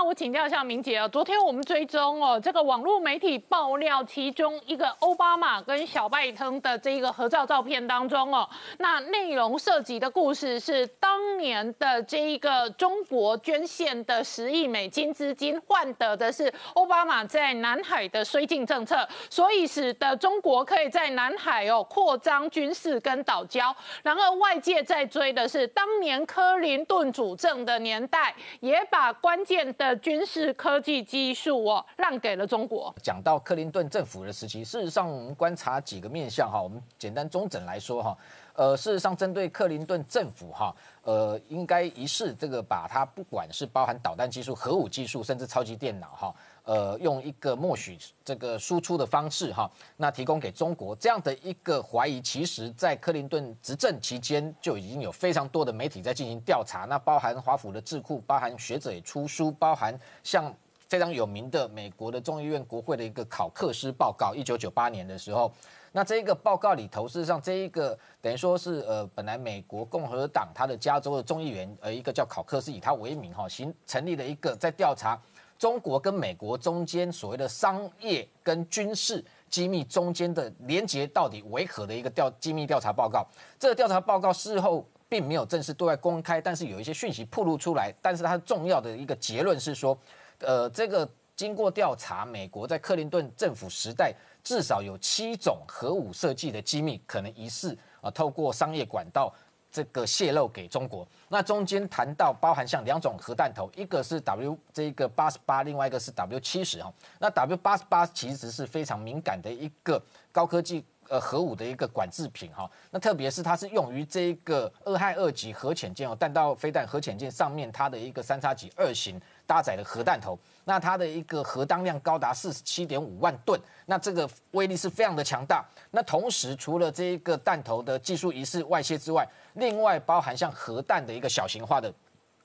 那我请教一下明姐啊，昨天我们追踪哦，这个网络媒体爆料，其中一个奥巴马跟小拜登的这一个合照照片当中哦，那内容涉及的故事是当年的这一个中国捐献的十亿美金资金换得的是奥巴马在南海的绥靖政策，所以使得中国可以在南海哦扩张军事跟岛礁。然而外界在追的是当年克林顿主政的年代，也把关键。的军事科技技术哦，让给了中国。讲到克林顿政府的时期，事实上我们观察几个面向哈，我们简单中整来说哈，呃，事实上针对克林顿政府哈，呃，应该一是这个把它不管是包含导弹技术、核武技术，甚至超级电脑哈。呃，用一个默许这个输出的方式哈，那提供给中国这样的一个怀疑，其实在克林顿执政期间就已经有非常多的媒体在进行调查，那包含华府的智库，包含学者也出书，包含像非常有名的美国的众议院国会的一个考克斯报告，一九九八年的时候，那这一个报告里头，事实上这一个等于说是呃，本来美国共和党他的加州的众议员，呃，一个叫考克斯，以他为名哈，行成立了一个在调查。中国跟美国中间所谓的商业跟军事机密中间的连接到底为何的一个调机密调查报告，这个调查报告事后并没有正式对外公开，但是有一些讯息暴露出来，但是它重要的一个结论是说，呃，这个经过调查，美国在克林顿政府时代至少有七种核武设计的机密可能疑似啊透过商业管道。这个泄露给中国，那中间谈到包含像两种核弹头，一个是 W 这个八十八，另外一个是 W 七十哈。那 W 八十八其实是非常敏感的一个高科技呃核武的一个管制品哈。那特别是它是用于这一个二害二级核潜舰哦，弹道飞弹核潜舰上面它的一个三叉戟二型搭载的核弹头。那它的一个核当量高达四十七点五万吨，那这个威力是非常的强大。那同时，除了这一个弹头的技术仪式外泄之外，另外包含像核弹的一个小型化的。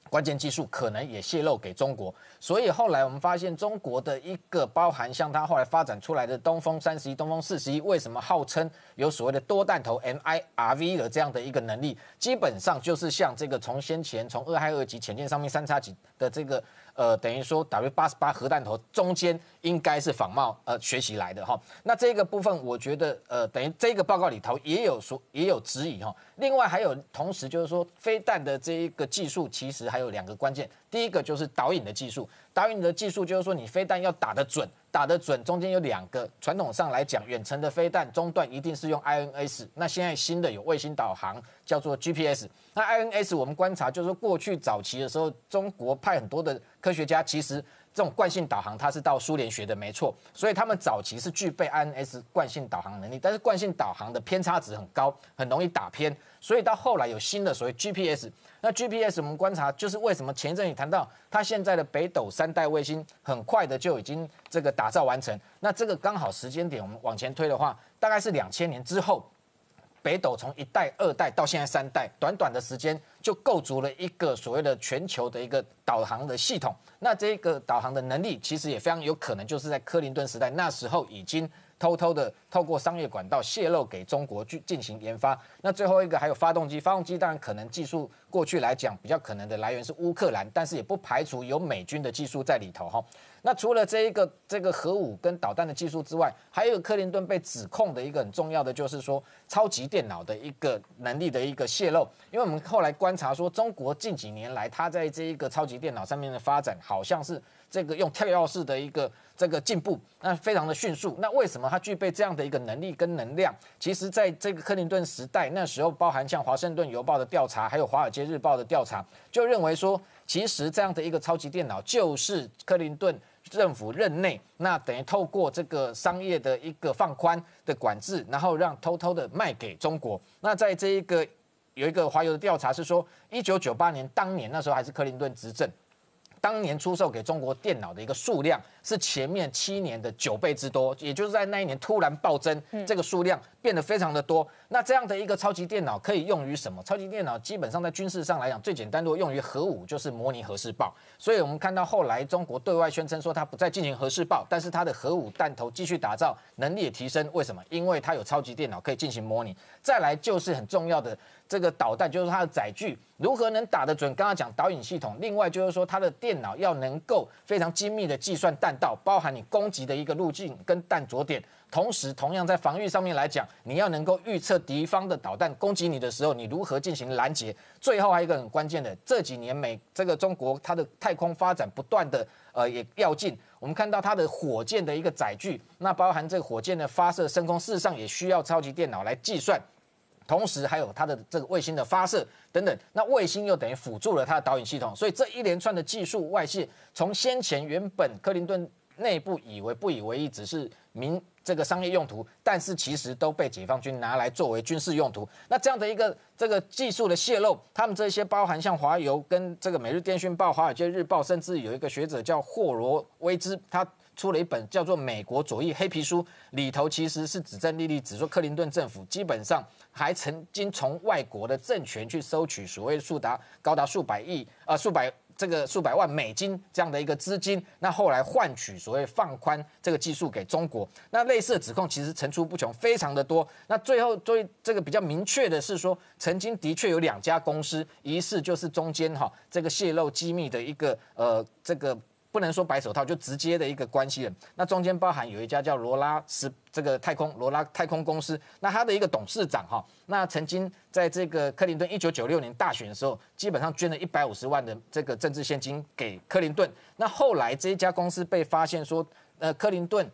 关键技术可能也泄露给中国，所以后来我们发现中国的一个包含像它后来发展出来的东风三十一、东风四十一，为什么号称有所谓的多弹头 MIRV 的这样的一个能力？基本上就是像这个从先前从二害二级潜舰上面三叉戟的这个呃，等于说 W 八十八核弹头中间应该是仿冒呃学习来的哈。那这个部分我觉得呃，等于这个报告里头也有说也有质疑哈。另外还有同时就是说飞弹的这一个技术其实还有两个关键，第一个就是导引的技术，导引的技术就是说你飞弹要打得准，打得准中间有两个，传统上来讲，远程的飞弹中段一定是用 INS，那现在新的有卫星导航叫做 GPS，那 INS 我们观察就是说过去早期的时候，中国派很多的科学家其实。这种惯性导航它是到苏联学的，没错，所以他们早期是具备 INS 惯性导航能力，但是惯性导航的偏差值很高，很容易打偏，所以到后来有新的所谓 GPS。那 GPS 我们观察就是为什么前一阵也谈到，它现在的北斗三代卫星很快的就已经这个打造完成，那这个刚好时间点我们往前推的话，大概是两千年之后。北斗从一代、二代到现在三代，短短的时间就构筑了一个所谓的全球的一个导航的系统。那这个导航的能力，其实也非常有可能就是在克林顿时代那时候已经偷偷的透过商业管道泄露给中国去进行研发。那最后一个还有发动机，发动机当然可能技术过去来讲比较可能的来源是乌克兰，但是也不排除有美军的技术在里头哈。那除了这一个这个核武跟导弹的技术之外，还有克林顿被指控的一个很重要的，就是说超级电脑的一个能力的一个泄露。因为我们后来观察说，中国近几年来，它在这一个超级电脑上面的发展，好像是这个用跳跃式的一个这个进步，那非常的迅速。那为什么它具备这样的一个能力跟能量？其实在这个克林顿时代，那时候包含像华盛顿邮报的调查，还有华尔街日报的调查，就认为说，其实这样的一个超级电脑就是克林顿。政府任内，那等于透过这个商业的一个放宽的管制，然后让偷偷的卖给中国。那在这一个有一个华油的调查是说，一九九八年当年那时候还是克林顿执政。当年出售给中国电脑的一个数量是前面七年的九倍之多，也就是在那一年突然暴增，这个数量变得非常的多。那这样的一个超级电脑可以用于什么？超级电脑基本上在军事上来讲，最简单的用于核武，就是模拟核试爆。所以我们看到后来中国对外宣称说它不再进行核试爆，但是它的核武弹头继续打造，能力也提升。为什么？因为它有超级电脑可以进行模拟。再来就是很重要的这个导弹，就是它的载具如何能打得准。刚刚讲导引系统，另外就是说它的电脑要能够非常精密的计算弹道，包含你攻击的一个路径跟弹着点。同时，同样在防御上面来讲，你要能够预测敌方的导弹攻击你的时候，你如何进行拦截。最后还有一个很关键的，这几年美这个中国它的太空发展不断的呃也要进，我们看到它的火箭的一个载具，那包含这个火箭的发射升空，事实上也需要超级电脑来计算。同时还有它的这个卫星的发射等等，那卫星又等于辅助了它的导引系统，所以这一连串的技术外泄，从先前原本克林顿内部以为不以为意，只是民这个商业用途，但是其实都被解放军拿来作为军事用途。那这样的一个这个技术的泄露，他们这些包含像华油跟这个每日电讯报、华尔街日报，甚至有一个学者叫霍罗威兹，他。出了一本叫做《美国左翼黑皮书》，里头其实是指证莉莉，指说克林顿政府基本上还曾经从外国的政权去收取所谓数达高达数百亿呃数百这个数百万美金这样的一个资金，那后来换取所谓放宽这个技术给中国，那类似的指控其实层出不穷，非常的多。那最后最这个比较明确的是说，曾经的确有两家公司疑似就是中间哈这个泄露机密的一个呃这个。不能说白手套，就直接的一个关系了。那中间包含有一家叫罗拉斯这个太空罗拉太空公司，那他的一个董事长哈，那曾经在这个克林顿一九九六年大选的时候，基本上捐了一百五十万的这个政治现金给克林顿。那后来这一家公司被发现说，呃，克林顿。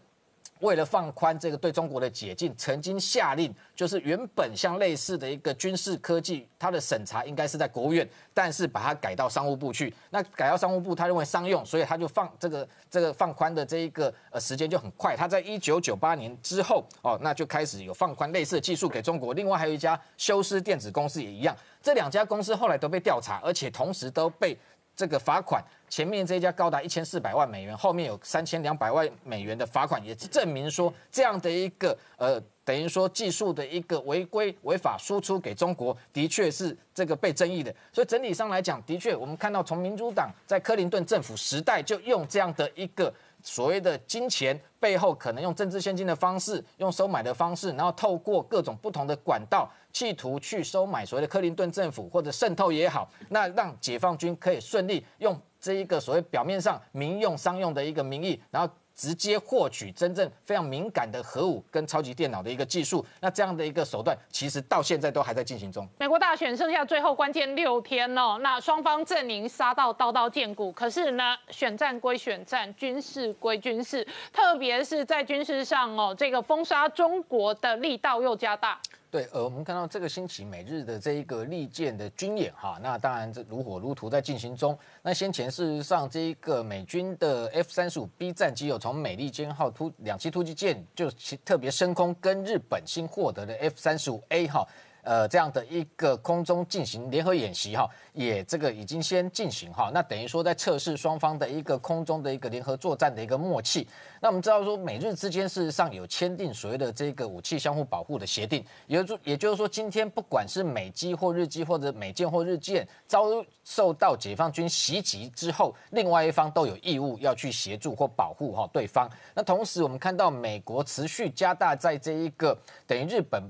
为了放宽这个对中国的解禁，曾经下令，就是原本像类似的一个军事科技，它的审查应该是在国务院，但是把它改到商务部去。那改到商务部，他认为商用，所以他就放这个这个放宽的这一个呃时间就很快。他在一九九八年之后哦，那就开始有放宽类似的技术给中国。另外还有一家修斯电子公司也一样，这两家公司后来都被调查，而且同时都被。这个罚款，前面这一家高达一千四百万美元，后面有三千两百万美元的罚款，也是证明说这样的一个呃，等于说技术的一个违规违法输出给中国，的确是这个被争议的。所以整体上来讲，的确我们看到从民主党在克林顿政府时代就用这样的一个。所谓的金钱背后，可能用政治现金的方式，用收买的方式，然后透过各种不同的管道，企图去收买所谓的克林顿政府或者渗透也好，那让解放军可以顺利用这一个所谓表面上民用商用的一个名义，然后。直接获取真正非常敏感的核武跟超级电脑的一个技术，那这样的一个手段，其实到现在都还在进行中。美国大选剩下最后关键六天哦，那双方阵营杀到刀刀见骨，可是呢，选战归选战，军事归军事，特别是在军事上哦，这个封杀中国的力道又加大。对，呃，我们看到这个星期美日的这一个利剑的军演哈，那当然这如火如荼在进行中。那先前事实上，这一个美军的 F 三十五 B 战机有从美利坚号突两栖突击舰就特别升空，跟日本新获得的 F 三十五 A 哈。呃，这样的一个空中进行联合演习哈，也这个已经先进行哈，那等于说在测试双方的一个空中的一个联合作战的一个默契。那我们知道说，美日之间事实上有签订所谓的这个武器相互保护的协定，也就也就是说，今天不管是美机或日机或者美舰或日舰遭受到解放军袭击之后，另外一方都有义务要去协助或保护哈对方。那同时我们看到美国持续加大在这一个等于日本。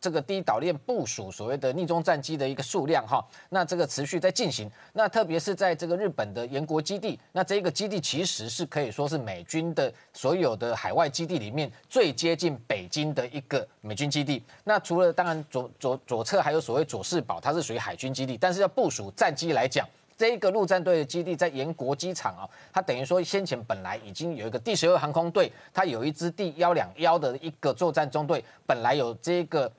这个低岛链部署所谓的逆中战机的一个数量哈，那这个持续在进行，那特别是在这个日本的岩国基地，那这个基地其实是可以说是美军的所有的海外基地里面最接近北京的一个美军基地。那除了当然左左左侧还有所谓佐世保，它是属于海军基地，但是要部署战机来讲，这一个陆战队的基地在岩国机场啊，它等于说先前本来已经有一个第十二航空队，它有一支第幺两幺的一个作战中队，本来有这个。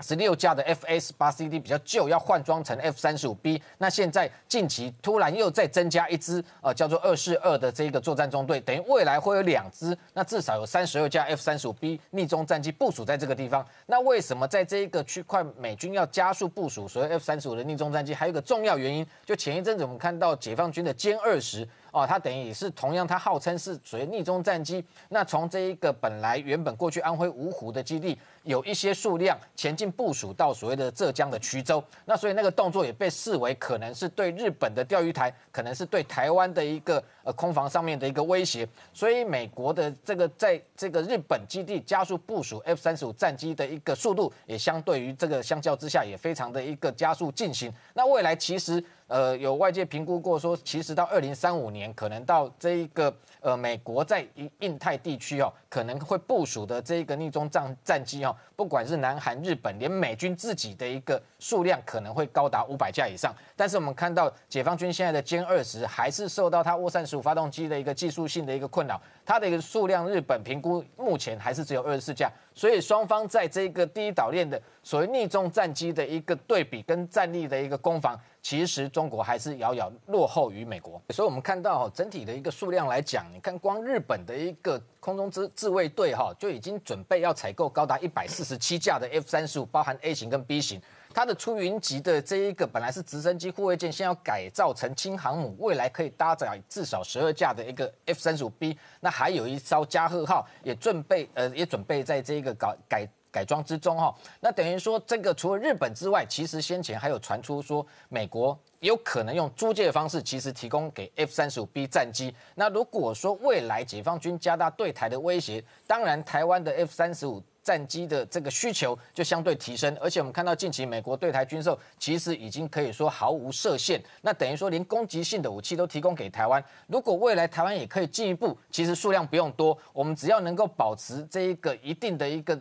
十六架的 F S 八 C D 比较旧，要换装成 F 三十五 B。那现在近期突然又再增加一支，呃，叫做二四二的这个作战中队，等于未来会有两支，那至少有三十二架 F 三十五 B 逆中战机部署在这个地方。那为什么在这一个区块美军要加速部署所谓 F 三十五的逆中战机？还有一个重要原因，就前一阵子我们看到解放军的歼二十。哦，它等于也是同样，它号称是属于逆中战机。那从这一个本来原本过去安徽芜湖的基地。有一些数量前进部署到所谓的浙江的衢州，那所以那个动作也被视为可能是对日本的钓鱼台，可能是对台湾的一个呃空防上面的一个威胁。所以美国的这个在这个日本基地加速部署 F 三十五战机的一个速度，也相对于这个相较之下也非常的一个加速进行。那未来其实呃有外界评估过说，其实到二零三五年可能到这一个呃美国在印印太地区哦可能会部署的这一个逆中战战机哦。不管是南韩、日本，连美军自己的一个数量可能会高达五百架以上。但是我们看到解放军现在的歼二十还是受到它涡扇十五发动机的一个技术性的一个困扰，它的一个数量，日本评估目前还是只有二十四架。所以双方在这个第一岛链的所谓逆中战机的一个对比跟战力的一个攻防。其实中国还是遥遥落后于美国，所以我们看到整体的一个数量来讲，你看光日本的一个空中自自卫队哈就已经准备要采购高达一百四十七架的 F 三十五，包含 A 型跟 B 型。它的出云级的这一个本来是直升机护卫舰，现要改造成轻航母，未来可以搭载至少十二架的一个 F 三十五 B。那还有一艘加贺号也准备呃也准备在这一个搞改。改装之中哈，那等于说这个除了日本之外，其实先前还有传出说美国有可能用租借的方式，其实提供给 F 三十五 B 战机。那如果说未来解放军加大对台的威胁，当然台湾的 F 三十五战机的这个需求就相对提升。而且我们看到近期美国对台军售，其实已经可以说毫无设限。那等于说连攻击性的武器都提供给台湾。如果未来台湾也可以进一步，其实数量不用多，我们只要能够保持这一个一定的一个。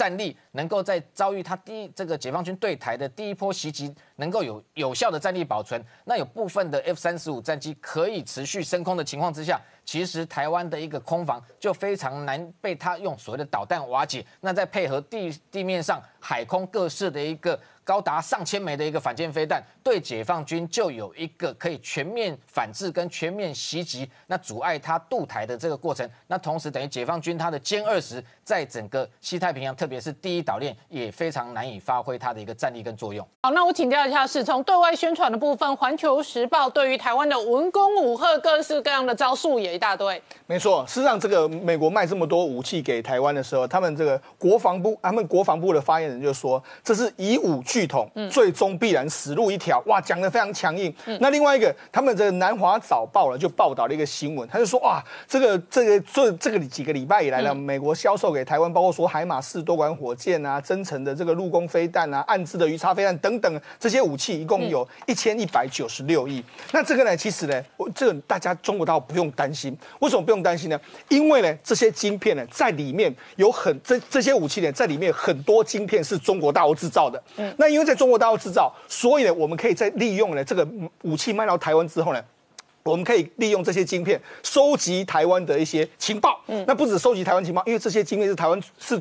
战力能够在遭遇他第一这个解放军对台的第一波袭击，能够有有效的战力保存，那有部分的 F 三十五战机可以持续升空的情况之下，其实台湾的一个空防就非常难被他用所谓的导弹瓦解。那再配合地地面上海空各式的一个。高达上千枚的一个反舰飞弹，对解放军就有一个可以全面反制跟全面袭击，那阻碍他渡台的这个过程。那同时等于解放军他的歼二十在整个西太平洋，特别是第一岛链，也非常难以发挥它的一个战力跟作用。好，那我请教一下，是从对外宣传的部分，《环球时报》对于台湾的文攻武赫各式各样的招数也一大堆。没错，事实上，这个美国卖这么多武器给台湾的时候，他们这个国防部，他们国防部的发言人就说，这是以武拒统，最终必然死路一条。哇，讲的非常强硬。那另外一个，他们这个南华早报了就报道了一个新闻，他就说，哇，这个这个这这个几个礼拜以来呢，美国销售给台湾，包括说海马士多管火箭啊，增程的这个陆攻飞弹啊，暗制的鱼叉飞弹等等这些武器，一共有一千一百九十六亿。那这个呢，其实呢，我这个大家中国大陆不用担心，为什么不用？担心呢？因为呢，这些晶片呢，在里面有很这这些武器呢，在里面很多晶片是中国大陆制造的。嗯，那因为在中国大陆制造，所以呢，我们可以在利用呢这个武器卖到台湾之后呢，我们可以利用这些晶片收集台湾的一些情报。嗯，那不止收集台湾情报，因为这些晶片是台湾是。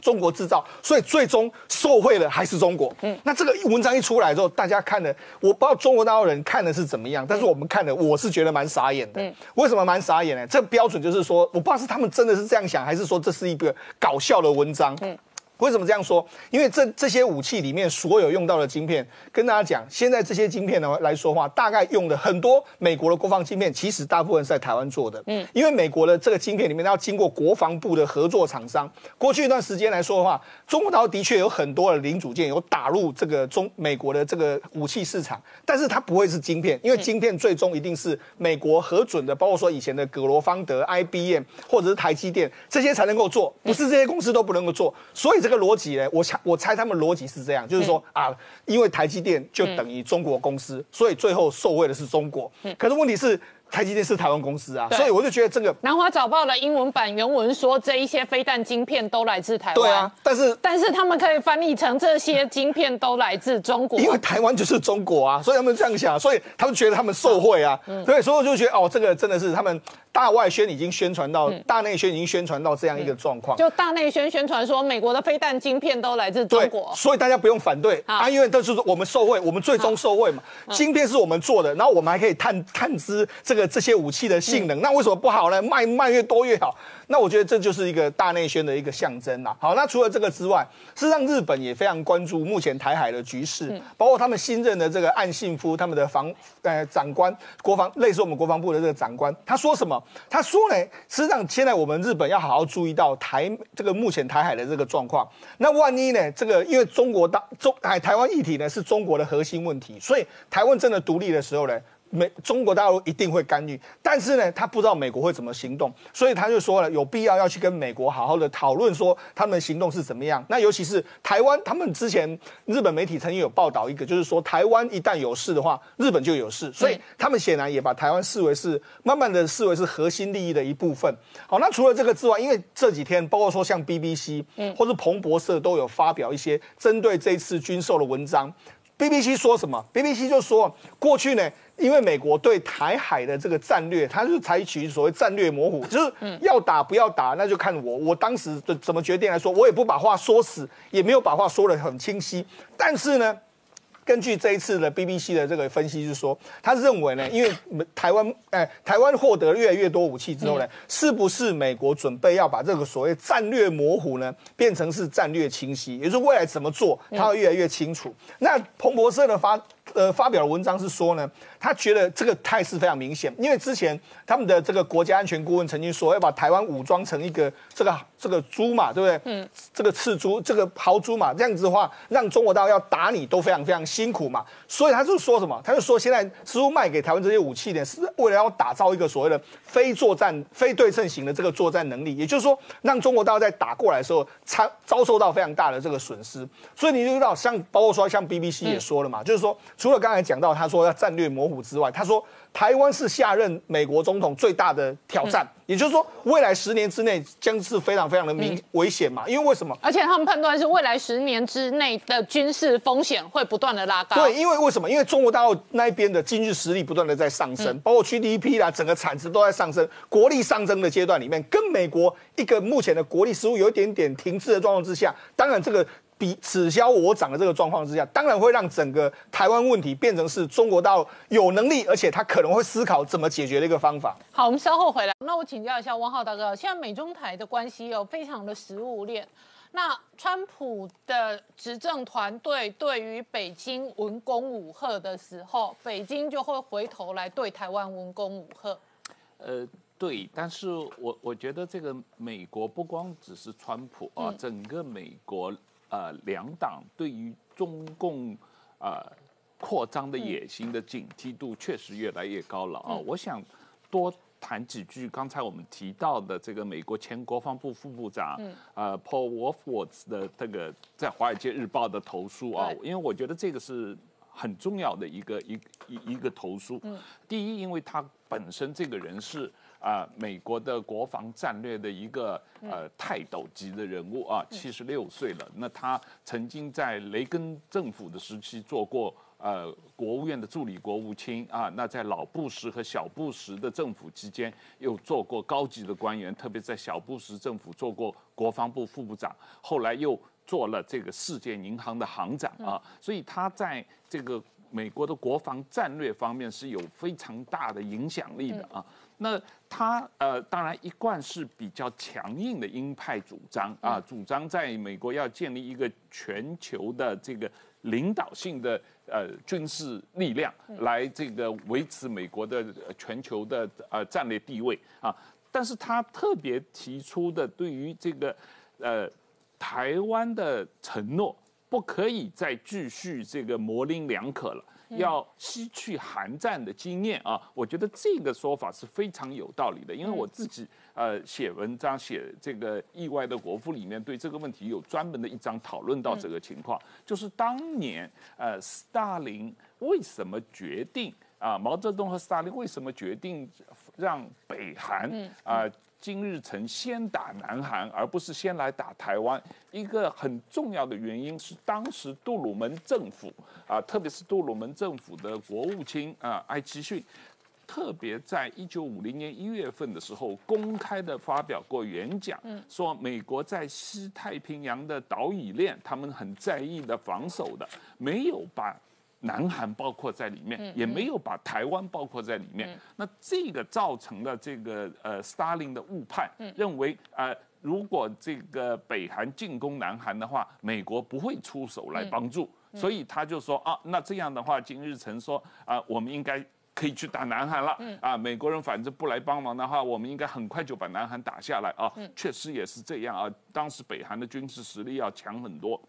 中国制造，所以最终受贿的还是中国。嗯，那这个文章一出来之后，大家看的，我不知道中国大陆人看的是怎么样，但是我们看的，我是觉得蛮傻眼的。嗯，为什么蛮傻眼呢？这标准就是说，我不知道是他们真的是这样想，还是说这是一个搞笑的文章。嗯。为什么这样说？因为这这些武器里面所有用到的晶片，跟大家讲，现在这些晶片呢来说话，大概用的很多美国的国防晶片，其实大部分是在台湾做的。嗯，因为美国的这个晶片里面要经过国防部的合作厂商。过去一段时间来说的话，中国岛的确有很多的零组件有打入这个中美国的这个武器市场，但是它不会是晶片，因为晶片最终一定是美国核准的，包括说以前的格罗方德、IBM 或者是台积电这些才能够做，不是这些公司都不能够做，所以这。这个逻辑呢，我猜我猜他们逻辑是这样，就是说啊，因为台积电就等于中国公司，所以最后受惠的是中国。可是问题是。台积电是台湾公司啊，所以我就觉得这个南华早报的英文版原文说，这一些飞弹晶片都来自台湾。对啊，但是但是他们可以翻译成这些晶片都来自中国，因为台湾就是中国啊，所以他们这样想，所以他们觉得他们受贿啊。对，所以我就觉得哦，这个真的是他们大外宣已经宣传到，大内宣已经宣传到这样一个状况。就大内宣宣传说，美国的飞弹晶片都来自中国，所以大家不用反对。啊，因为这是我们受惠，我们最终受惠嘛。晶片是我们做的，然后我们还可以探探知这个这些武器的性能，那为什么不好呢？卖卖越多越好。那我觉得这就是一个大内宣的一个象征啦。好，那除了这个之外，事实上日本也非常关注目前台海的局势，包括他们新任的这个岸信夫，他们的防呃长官，国防类似我们国防部的这个长官，他说什么？他说呢，事实上现在我们日本要好好注意到台这个目前台海的这个状况。那万一呢，这个因为中国大中海台湾议题呢是中国的核心问题，所以台湾真的独立的时候呢？美中国大陆一定会干预，但是呢，他不知道美国会怎么行动，所以他就说了，有必要要去跟美国好好的讨论，说他们行动是怎么样。那尤其是台湾，他们之前日本媒体曾经有报道一个，就是说台湾一旦有事的话，日本就有事，所以他们显然也把台湾视为是慢慢的视为是核心利益的一部分。好，那除了这个之外，因为这几天包括说像 BBC，嗯，或是彭博社都有发表一些针对这次军售的文章。BBC 说什么？BBC 就说过去呢。因为美国对台海的这个战略，它是采取所谓战略模糊，就是要打不要打，那就看我。我当时的怎么决定来说，我也不把话说死，也没有把话说得很清晰。但是呢。根据这一次的 BBC 的这个分析，是说他认为呢，因为台湾，哎，台湾获得越来越多武器之后呢，是不是美国准备要把这个所谓战略模糊呢，变成是战略清晰？也就是未来怎么做，他会越来越清楚。那彭博社的发呃发表的文章是说呢，他觉得这个态势非常明显，因为之前他们的这个国家安全顾问曾经说要把台湾武装成一个这个这个猪嘛，对不对？嗯，这个赤猪，这个豪猪嘛，这样子的话，让中国大陆要打你都非常非常。辛苦嘛，所以他就说什么？他就说现在似乎卖给台湾这些武器呢，是为了要打造一个所谓的非作战、非对称型的这个作战能力，也就是说，让中国大陆在打过来的时候，遭遭受到非常大的这个损失。所以你就知道，像包括说像 BBC 也说了嘛，就是说，除了刚才讲到他说要战略模糊之外，他说。台湾是下任美国总统最大的挑战，也就是说，未来十年之内将是非常非常的明危险嘛？因为为什么？而且他们判断是未来十年之内的军事风险会不断的拉高。对，因为为什么？因为中国大陆那一边的经济实力不断的在上升，包括 GDP 啦，整个产值都在上升，国力上升的阶段里面，跟美国一个目前的国力似乎有一点点停滞的状况之下，当然这个。比此消我长的这个状况之下，当然会让整个台湾问题变成是中国到有能力，而且他可能会思考怎么解决的一个方法。好，我们稍后回来。那我请教一下汪浩大哥，现在美中台的关系有非常的食物链。那川普的执政团队对于北京文攻武赫的时候，北京就会回头来对台湾文攻武赫。呃，对，但是我我觉得这个美国不光只是川普啊，整个美国。呃，两党对于中共呃扩张的野心的警惕度确实越来越高了啊！我想多谈几句刚才我们提到的这个美国前国防部副部长呃 Paul Wolfowitz 的这个在《华尔街日报》的投诉啊，因为我觉得这个是很重要的一个一一一个投诉。第一，因为他本身这个人是。啊，美国的国防战略的一个呃泰斗级的人物啊，七十六岁了。那他曾经在雷根政府的时期做过呃国务院的助理国务卿啊。那在老布什和小布什的政府期间，又做过高级的官员，特别在小布什政府做过国防部副部长，后来又做了这个世界银行的行长啊。所以他在这个美国的国防战略方面是有非常大的影响力的啊。那他呃，当然一贯是比较强硬的鹰派主张啊，主张在美国要建立一个全球的这个领导性的呃军事力量，来这个维持美国的全球的呃战略地位啊。但是他特别提出的对于这个呃台湾的承诺，不可以再继续这个模棱两可了。要吸取韩战的经验啊，我觉得这个说法是非常有道理的。因为我自己呃写文章写这个意外的国父里面对这个问题有专门的一章讨论到这个情况，就是当年呃斯大林为什么决定啊毛泽东和斯大林为什么决定让北韩啊。金日成先打南韩，而不是先来打台湾。一个很重要的原因是，当时杜鲁门政府啊，特别是杜鲁门政府的国务卿啊，艾奇逊，特别在一九五零年一月份的时候，公开的发表过演讲，说美国在西太平洋的岛屿链，他们很在意的防守的，没有把南韩包括在里面，也没有把台湾包括在里面。那这个造成了这个呃，斯大林的误判，认为呃。如果这个北韩进攻南韩的话，美国不会出手来帮助，所以他就说啊，那这样的话，金日成说啊，我们应该可以去打南韩了。啊，美国人反正不来帮忙的话，我们应该很快就把南韩打下来啊。确实也是这样啊，当时北韩的军事实力要强很多，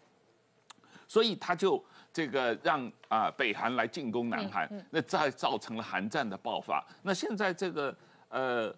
所以他就这个让啊北韩来进攻南韩，那再造成了韩战的爆发。那现在这个呃。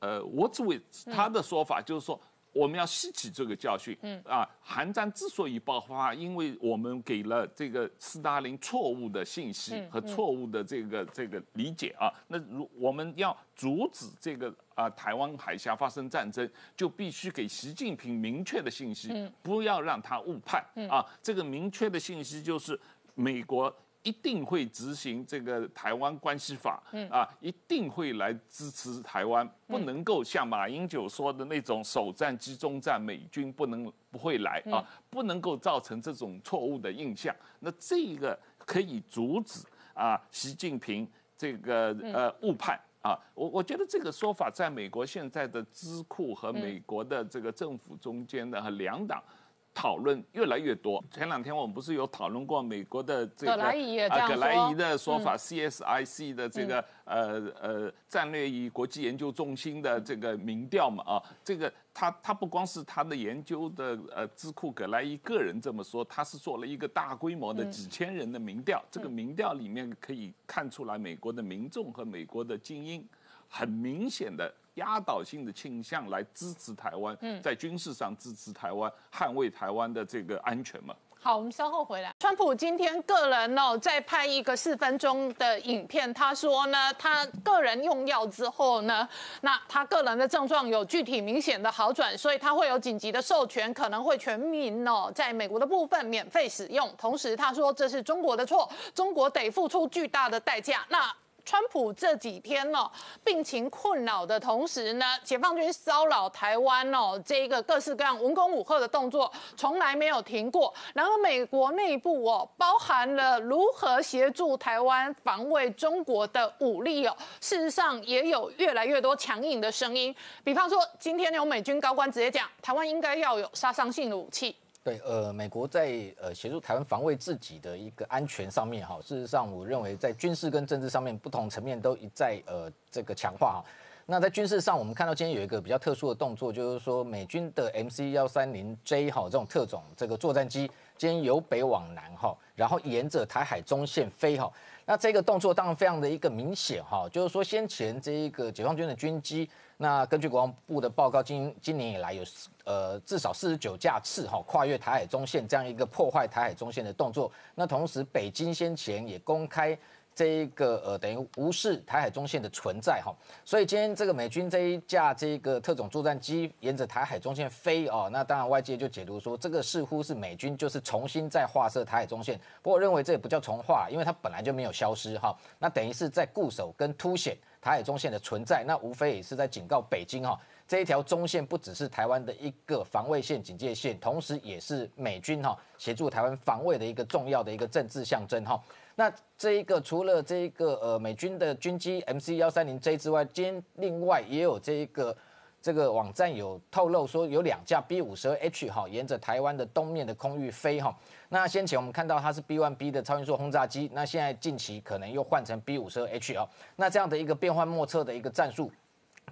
呃，我只为他的说法就是说，我们要吸取这个教训。嗯啊，韩战之所以爆发，因为我们给了这个斯大林错误的信息和错误的这个这个理解啊。那如我们要阻止这个啊台湾海峡发生战争，就必须给习近平明确的信息，不要让他误判啊。这个明确的信息就是美国。一定会执行这个台湾关系法，啊，一定会来支持台湾，不能够像马英九说的那种首战集中战，美军不能不会来啊，不能够造成这种错误的印象。那这个可以阻止啊，习近平这个呃误判啊。我我觉得这个说法在美国现在的智库和美国的这个政府中间的和两党。讨论越来越多。前两天我们不是有讨论过美国的这个葛莱仪啊，葛莱仪的说法，CSIC 的这个呃呃战略与国际研究中心的这个民调嘛啊，这个他他不光是他的研究的呃智库葛莱仪个人这么说，他是做了一个大规模的几千人的民调，这个民调里面可以看出来美国的民众和美国的精英很明显的。压倒性的倾向来支持台湾，嗯在军事上支持台湾，捍卫台湾的这个安全嘛？好，我们稍后回来。川普今天个人哦，在拍一个四分钟的影片，他说呢，他个人用药之后呢，那他个人的症状有具体明显的好转，所以他会有紧急的授权，可能会全民哦，在美国的部分免费使用。同时他说这是中国的错，中国得付出巨大的代价。那。川普这几天呢，病情困扰的同时呢，解放军骚扰台湾哦，这一个各式各样文攻武赫的动作从来没有停过。然后美国内部哦，包含了如何协助台湾防卫中国的武力哦，事实上也有越来越多强硬的声音。比方说，今天有美军高官直接讲，台湾应该要有杀伤性的武器。对，呃，美国在呃协助台湾防卫自己的一个安全上面，哈，事实上，我认为在军事跟政治上面不同层面都一再呃这个强化哈。那在军事上，我们看到今天有一个比较特殊的动作，就是说美军的 MC 幺三零 J 哈这种特种这个作战机，今天由北往南哈，然后沿着台海中线飞哈。那这个动作当然非常的一个明显哈，就是说先前这一个解放军的军机。那根据国防部的报告，今今年以来有呃至少四十九架次哈跨越台海中线这样一个破坏台海中线的动作。那同时，北京先前也公开这一个呃等于无视台海中线的存在哈。所以今天这个美军这一架这个特种作战机沿着台海中线飞哦，那当然外界就解读说这个似乎是美军就是重新再画设台海中线。不过我认为这也不叫重画，因为它本来就没有消失哈。那等于是在固守跟凸显。台海中线的存在，那无非也是在警告北京哈，这一条中线不只是台湾的一个防卫线、警戒线，同时也是美军哈协助台湾防卫的一个重要的一个政治象征哈。那这一个除了这一个呃美军的军机 MC 幺三零 J 之外，今另外也有这一个。这个网站有透露说，有两架 B 五十二 H 哈，沿着台湾的东面的空域飞哈。那先前我们看到它是 B one B 的超音速轰炸机，那现在近期可能又换成 B 五十二 H 哦。那这样的一个变幻莫测的一个战术。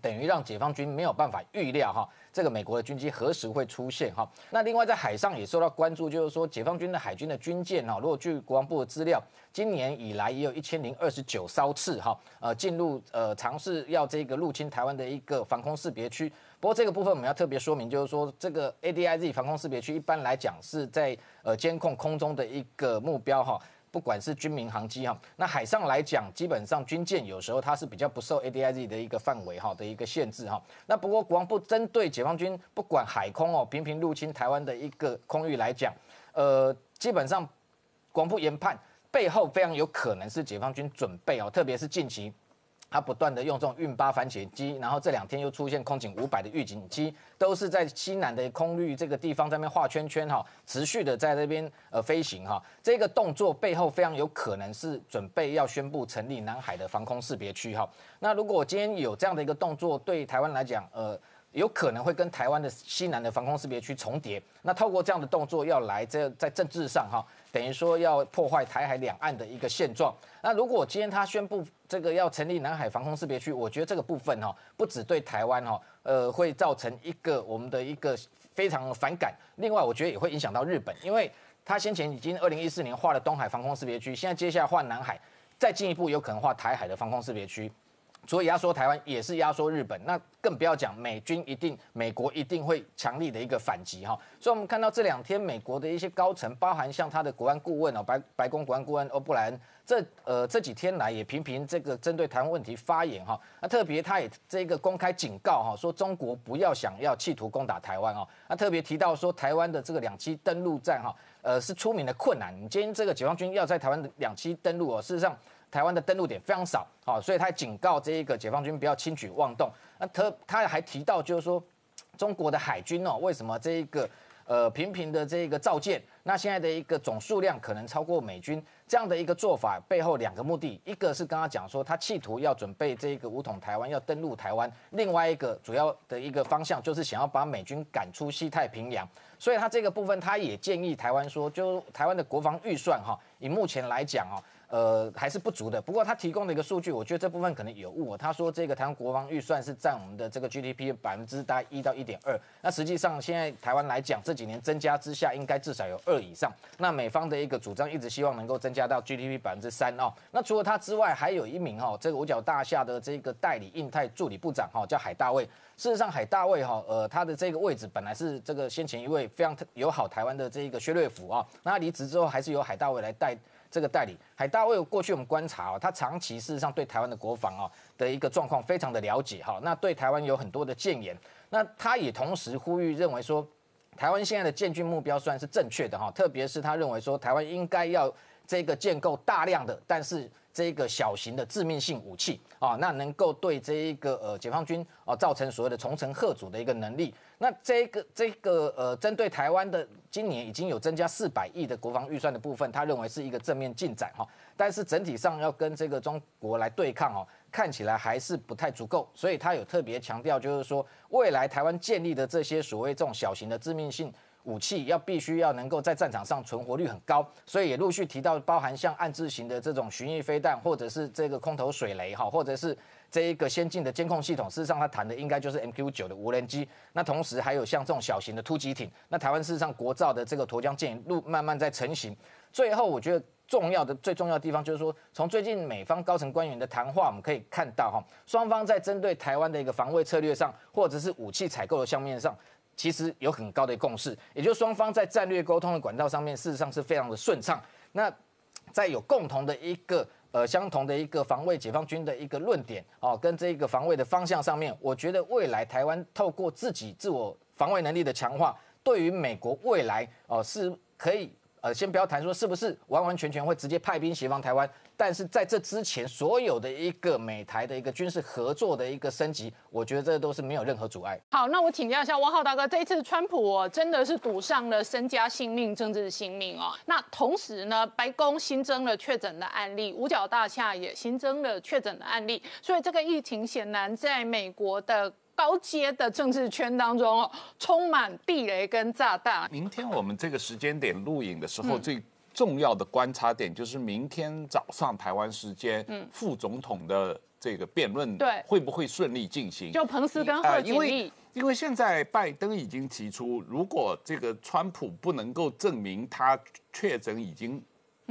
等于让解放军没有办法预料哈，这个美国的军机何时会出现哈？那另外在海上也受到关注，就是说解放军的海军的军舰哈，如果据国防部的资料，今年以来也有一千零二十九艘次哈，呃进入呃尝试要这个入侵台湾的一个防空识别区。不过这个部分我们要特别说明，就是说这个 ADIZ 防空识别区一般来讲是在呃监控空中的一个目标哈。不管是军民航机哈，那海上来讲，基本上军舰有时候它是比较不受 ADIZ 的一个范围哈的一个限制哈。那不过国防部针对解放军不管海空哦频频入侵台湾的一个空域来讲，呃，基本上国防部研判背后非常有可能是解放军准备哦，特别是近期他不断的用这种运八反潜机，然后这两天又出现空警五百的预警机，都是在西南的空域这个地方在那边画圈圈哈，持续的在那边呃飞行哈。这个动作背后非常有可能是准备要宣布成立南海的防空识别区哈。那如果今天有这样的一个动作，对台湾来讲，呃。有可能会跟台湾的西南的防空识别区重叠，那透过这样的动作要来这在政治上哈，等于说要破坏台海两岸的一个现状。那如果今天他宣布这个要成立南海防空识别区，我觉得这个部分哈，不止对台湾哈，呃，会造成一个我们的一个非常反感。另外，我觉得也会影响到日本，因为他先前已经二零一四年画了东海防空识别区，现在接下来画南海，再进一步有可能画台海的防空识别区。所以压缩台湾也是压缩日本，那更不要讲美军一定，美国一定会强力的一个反击哈。所以我们看到这两天美国的一些高层，包含像他的国安顾问哦，白白宫国安顾问欧布莱恩，这呃这几天来也频频这个针对台湾问题发言哈。那特别他也这个公开警告哈，说中国不要想要企图攻打台湾哦。那特别提到说台湾的这个两栖登陆战哈，呃是出名的困难。你今天这个解放军要在台湾两栖登陆哦，事实上。台湾的登陆点非常少，好，所以他警告这一个解放军不要轻举妄动。那他他还提到，就是说中国的海军哦，为什么这一个呃频频的这一个造舰，那现在的一个总数量可能超过美军这样的一个做法背后两个目的，一个是刚刚讲说他企图要准备这个武统台湾，要登陆台湾；另外一个主要的一个方向就是想要把美军赶出西太平洋。所以他这个部分他也建议台湾说，就台湾的国防预算哈，以目前来讲哦。呃，还是不足的。不过他提供的一个数据，我觉得这部分可能有误。他说这个台湾国防预算是占我们的这个 GDP 的百分之大概一到一点二。那实际上现在台湾来讲，这几年增加之下，应该至少有二以上。那美方的一个主张一直希望能够增加到 GDP 百分之三哦。那除了他之外，还有一名哈，这个五角大厦的这个代理印太助理部长哈，叫海大卫。事实上，海大卫哈，呃，他的这个位置本来是这个先前一位非常友好台湾的这个薛瑞府啊。那他离职之后，还是由海大卫来带。这个代理海大卫过去我们观察哦，他长期事实上对台湾的国防哦的一个状况非常的了解哈，那对台湾有很多的建言，那他也同时呼吁认为说，台湾现在的建军目标虽然是正确的哈，特别是他认为说台湾应该要这个建构大量的，但是。这个小型的致命性武器啊，那能够对这一个呃解放军啊造成所谓的重城贺阻的一个能力。那这个这个呃针对台湾的今年已经有增加四百亿的国防预算的部分，他认为是一个正面进展哈。但是整体上要跟这个中国来对抗哦，看起来还是不太足够。所以他有特别强调，就是说未来台湾建立的这些所谓这种小型的致命性。武器要必须要能够在战场上存活率很高，所以也陆续提到包含像暗制型的这种巡弋飞弹，或者是这个空投水雷哈，或者是这一个先进的监控系统。事实上，他谈的应该就是 MQ 九的无人机。那同时还有像这种小型的突击艇。那台湾事实上国造的这个沱江舰路慢慢在成型。最后，我觉得重要的最重要的地方就是说，从最近美方高层官员的谈话，我们可以看到哈，双方在针对台湾的一个防卫策略上，或者是武器采购的项面上。其实有很高的共识，也就是双方在战略沟通的管道上面，事实上是非常的顺畅。那在有共同的一个呃相同的一个防卫解放军的一个论点哦，跟这个防卫的方向上面，我觉得未来台湾透过自己自我防卫能力的强化，对于美国未来哦是可以。呃，先不要谈说是不是完完全全会直接派兵协防台湾，但是在这之前，所有的一个美台的一个军事合作的一个升级，我觉得这都是没有任何阻碍。好，那我请教一下汪浩大哥，这一次川普哦真的是赌上了身家性命、政治性命哦。那同时呢，白宫新增了确诊的案例，五角大厦也新增了确诊的案例，所以这个疫情显然在美国的。高阶的政治圈当中哦，充满地雷跟炸弹。明天我们这个时间点录影的时候，最重要的观察点就是明天早上台湾时间，嗯副总统的这个辩论，对，会不会顺利进行？就彭斯跟贺锦丽，因为现在拜登已经提出，如果这个川普不能够证明他确诊已经。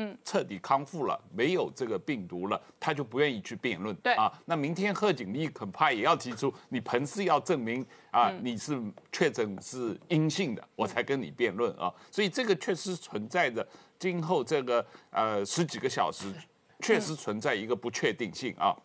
嗯，彻底康复了，没有这个病毒了，他就不愿意去辩论。对啊，那明天贺锦丽恐怕也要提出，你彭氏要证明啊，你是确诊是阴性的，我才跟你辩论啊。所以这个确实存在着今后这个呃十几个小时，确实存在一个不确定性啊。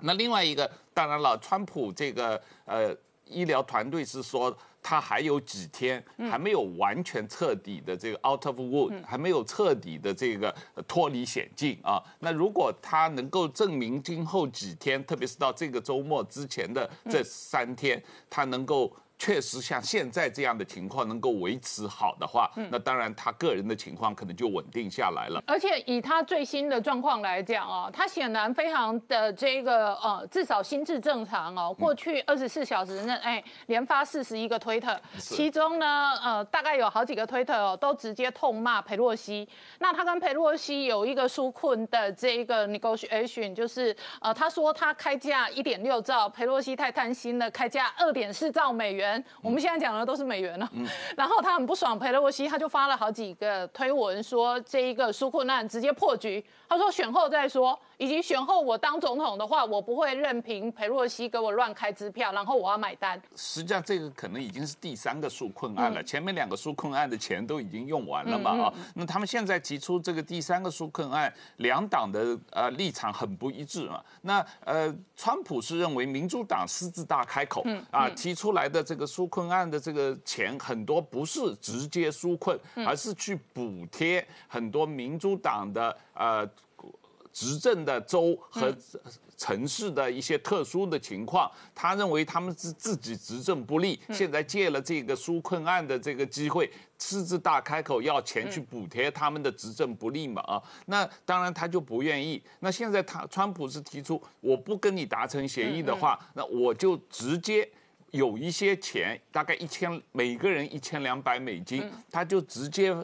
那另外一个，当然了，川普这个呃医疗团队是说。他还有几天还没有完全彻底的这个 out of wood，还没有彻底的这个脱离险境啊。那如果他能够证明今后几天，特别是到这个周末之前的这三天，他能够。确实像现在这样的情况能够维持好的话，那当然他个人的情况可能就稳定下来了。而且以他最新的状况来讲啊，他显然非常的这个呃，至少心智正常哦。过去二十四小时内，哎，连发四十一个推特，其中呢，呃，大概有好几个推特哦，都直接痛骂佩洛西。那他跟佩洛西有一个纾困的这一个 negotiation，就是呃，他说他开价一点六兆，佩洛西太贪心了，开价二点四兆美元。我们现在讲的都是美元了，然后他很不爽，佩洛西他就发了好几个推文，说这一个纾困案直接破局。他说选后再说。以及选后我当总统的话，我不会任凭裴洛西给我乱开支票，然后我要买单。实际上，这个可能已经是第三个纾困案了，前面两个纾困案的钱都已经用完了嘛啊。那他们现在提出这个第三个纾困案，两党的呃立场很不一致嘛。那呃，川普是认为民主党狮子大开口啊，提出来的这个纾困案的这个钱很多不是直接纾困，而是去补贴很多民主党的呃。执政的州和城市的一些特殊的情况，他认为他们是自己执政不利，现在借了这个纾困案的这个机会，狮子大开口要钱去补贴他们的执政不利嘛啊，那当然他就不愿意。那现在他川普是提出，我不跟你达成协议的话，那我就直接有一些钱，大概一千每个人一千两百美金，他就直接。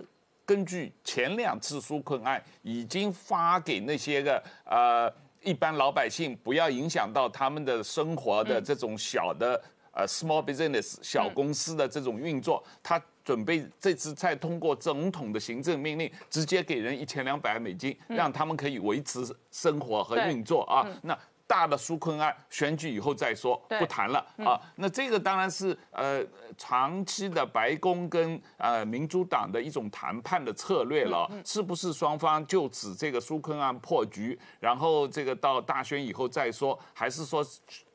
根据前两次纾困案，已经发给那些个呃一般老百姓，不要影响到他们的生活的这种小的呃 small business 小公司的这种运作，他准备这次再通过总统的行政命令，直接给人一千两百美金，让他们可以维持生活和运作啊。那大的纾困案选举以后再说，不谈了啊。那这个当然是呃长期的白宫跟呃民主党的一种谈判的策略了。是不是双方就此这个纾困案破局，然后这个到大选以后再说，还是说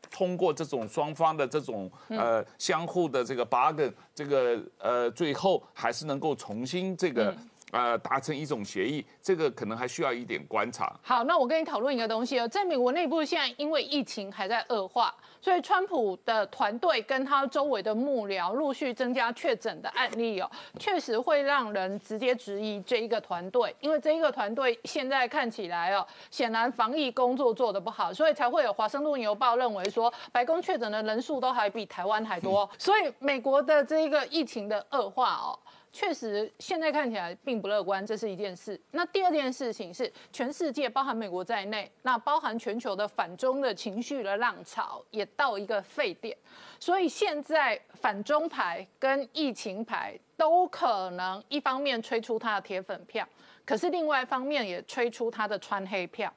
通过这种双方的这种呃相互的这个 bargain，这个呃最后还是能够重新这个。呃，达成一种协议，这个可能还需要一点观察。好，那我跟你讨论一个东西哦，在美国内部现在因为疫情还在恶化，所以川普的团队跟他周围的幕僚陆续增加确诊的案例哦，确实会让人直接质疑这一个团队，因为这一个团队现在看起来哦，显然防疫工作做得不好，所以才会有华盛顿邮报认为说，白宫确诊的人数都还比台湾还多，所以美国的这一个疫情的恶化哦。确实，现在看起来并不乐观，这是一件事。那第二件事情是，全世界，包含美国在内，那包含全球的反中的情绪的浪潮也到一个沸点，所以现在反中牌跟疫情牌都可能一方面吹出他的铁粉票，可是另外一方面也吹出他的穿黑票。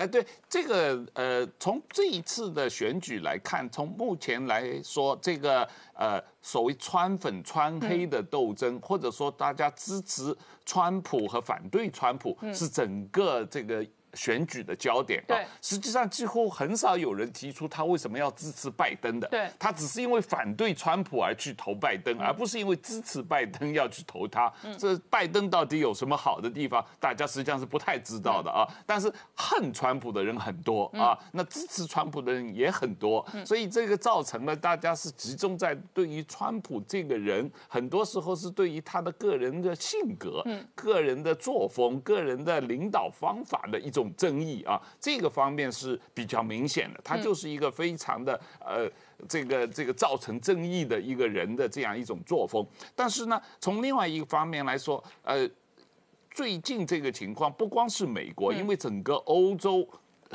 哎，对这个呃，从这一次的选举来看，从目前来说，这个呃，所谓川粉川黑的斗争，或者说大家支持川普和反对川普，是整个这个。选举的焦点啊，实际上几乎很少有人提出他为什么要支持拜登的。对，他只是因为反对川普而去投拜登，而不是因为支持拜登要去投他。这拜登到底有什么好的地方？大家实际上是不太知道的啊。但是恨川普的人很多啊，那支持川普的人也很多，所以这个造成了大家是集中在对于川普这个人，很多时候是对于他的个人的性格、个人的作风、个人的领导方法的一种。种争议啊，这个方面是比较明显的，他就是一个非常的呃，这个这个造成争议的一个人的这样一种作风。但是呢，从另外一个方面来说，呃，最近这个情况不光是美国，因为整个欧洲。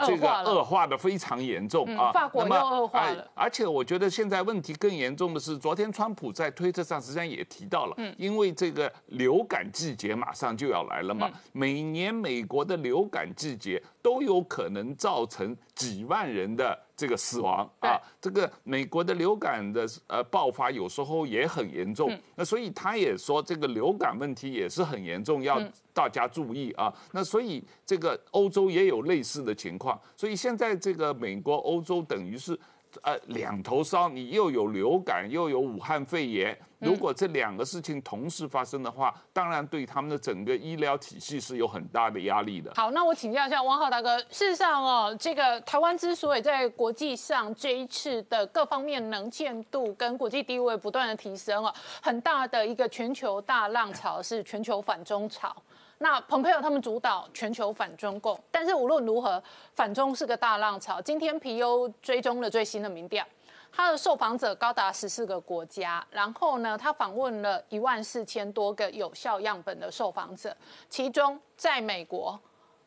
这个恶化的非常严重啊！法国又恶化了。而且我觉得现在问题更严重的是，昨天川普在推特上实际上也提到了，因为这个流感季节马上就要来了嘛，每年美国的流感季节都有可能造成几万人的。这个死亡啊，这个美国的流感的呃爆发有时候也很严重，那所以他也说这个流感问题也是很严重，要大家注意啊。那所以这个欧洲也有类似的情况，所以现在这个美国、欧洲等于是呃两头烧，你又有流感又有武汉肺炎，如果这两个事情同时发生的话，当然对他们的整个医疗体系是有很大的压力的。好，那我请教一下汪浩大哥，事实上哦，这个台湾之所以在国际上这一次的各方面能见度跟国际地位不断的提升哦，很大的一个全球大浪潮是全球反中潮。那蓬佩奥他们主导全球反中共，但是无论如何，反中是个大浪潮。今天皮尤追踪了最新的民调，他的受访者高达十四个国家，然后呢，他访问了一万四千多个有效样本的受访者，其中在美国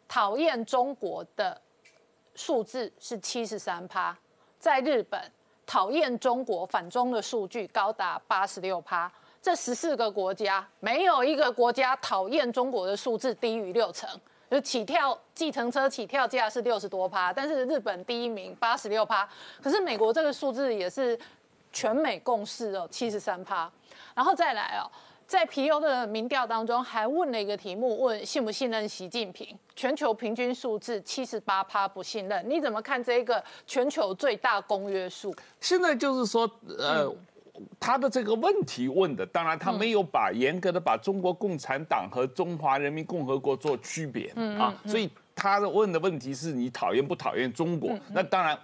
讨厌中国的数字是七十三趴，在日本讨厌中国反中的数据高达八十六趴。这十四个国家没有一个国家讨厌中国的数字低于六成，就起跳计程车起跳价是六十多趴，但是日本第一名八十六趴，可是美国这个数字也是全美共识哦，七十三趴。然后再来哦，在皮尤的民调当中还问了一个题目，问信不信任习近平，全球平均数字七十八趴不信任，你怎么看这个全球最大公约数？现在就是说，呃。他的这个问题问的，当然他没有把严格的把中国共产党和中华人民共和国做区别啊，所以他的问的问题是你讨厌不讨厌中国？那当然，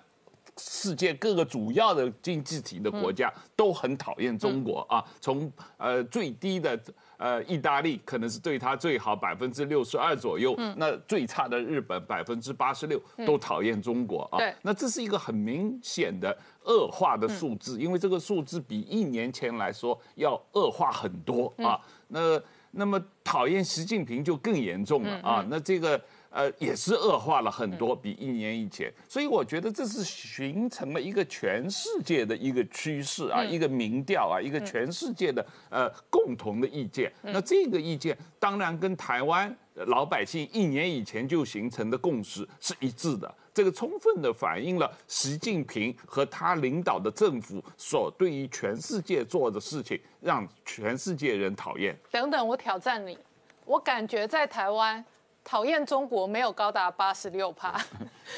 世界各个主要的经济体的国家都很讨厌中国啊，从呃最低的。呃，意大利可能是对他最好，百分之六十二左右。嗯，那最差的日本百分之八十六都讨厌中国啊。对，那这是一个很明显的恶化的数字，因为这个数字比一年前来说要恶化很多啊。那那么讨厌习近平就更严重了啊。那这个。呃，也是恶化了很多，比一年以前，所以我觉得这是形成了一个全世界的一个趋势啊，一个民调啊，一个全世界的呃共同的意见。那这个意见当然跟台湾老百姓一年以前就形成的共识是一致的，这个充分的反映了习近平和他领导的政府所对于全世界做的事情，让全世界人讨厌。等等，我挑战你，我感觉在台湾。讨厌中国没有高达八十六趴，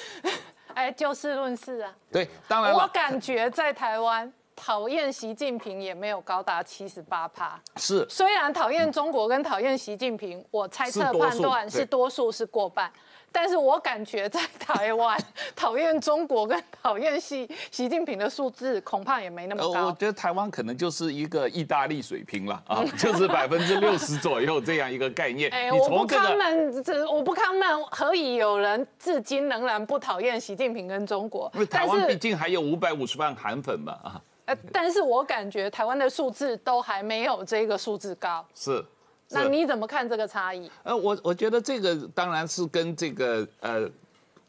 哎，就事论事啊。对，当然我感觉在台湾讨厌习近平也没有高达七十八趴。是，虽然讨厌中国跟讨厌习近平，我猜测判断是多数是过半。但是我感觉在台湾 讨厌中国跟讨厌习习近平的数字恐怕也没那么高。我觉得台湾可能就是一个意大利水平了啊，就是百分之六十左右这样一个概念。哎，我不看们，这我不看们，何以有人至今仍然不讨厌习近平跟中国？因为台湾毕竟还有五百五十万韩粉嘛啊。呃，但是我感觉台湾的数字都还没有这个数字高。是。那你怎么看这个差异？呃，我我觉得这个当然是跟这个呃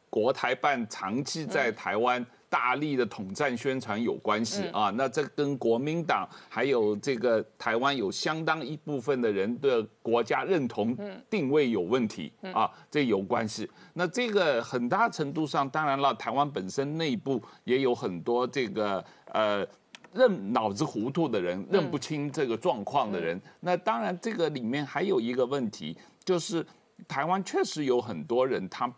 国台办长期在台湾大力的统战宣传有关系啊。那这跟国民党还有这个台湾有相当一部分的人的国家认同定位有问题啊，这有关系。那这个很大程度上，当然了，台湾本身内部也有很多这个呃。认脑子糊涂的人，认不清这个状况的人，那当然这个里面还有一个问题，就是台湾确实有很多人，他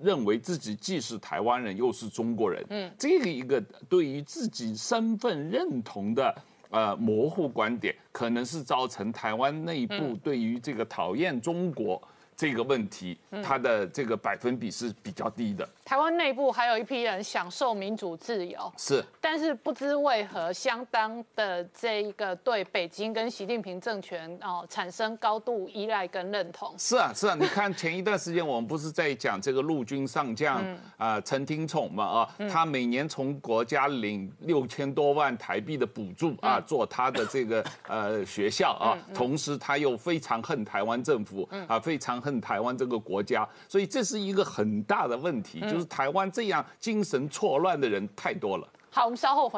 认为自己既是台湾人又是中国人，嗯，这个一个对于自己身份认同的呃模糊观点，可能是造成台湾内部对于这个讨厌中国。这个问题，它的这个百分比是比较低的。台湾内部还有一批人享受民主自由，是，但是不知为何，相当的这一个对北京跟习近平政权哦产生高度依赖跟认同。是啊，是啊，你看前一段时间我们不是在讲这个陆军上将啊陈廷宠嘛啊，他每年从国家领六千多万台币的补助啊，做他的这个呃学校啊，同时他又非常恨台湾政府啊，非常。恨台湾这个国家，所以这是一个很大的问题，就是台湾这样精神错乱的人太多了。好，我们稍后回。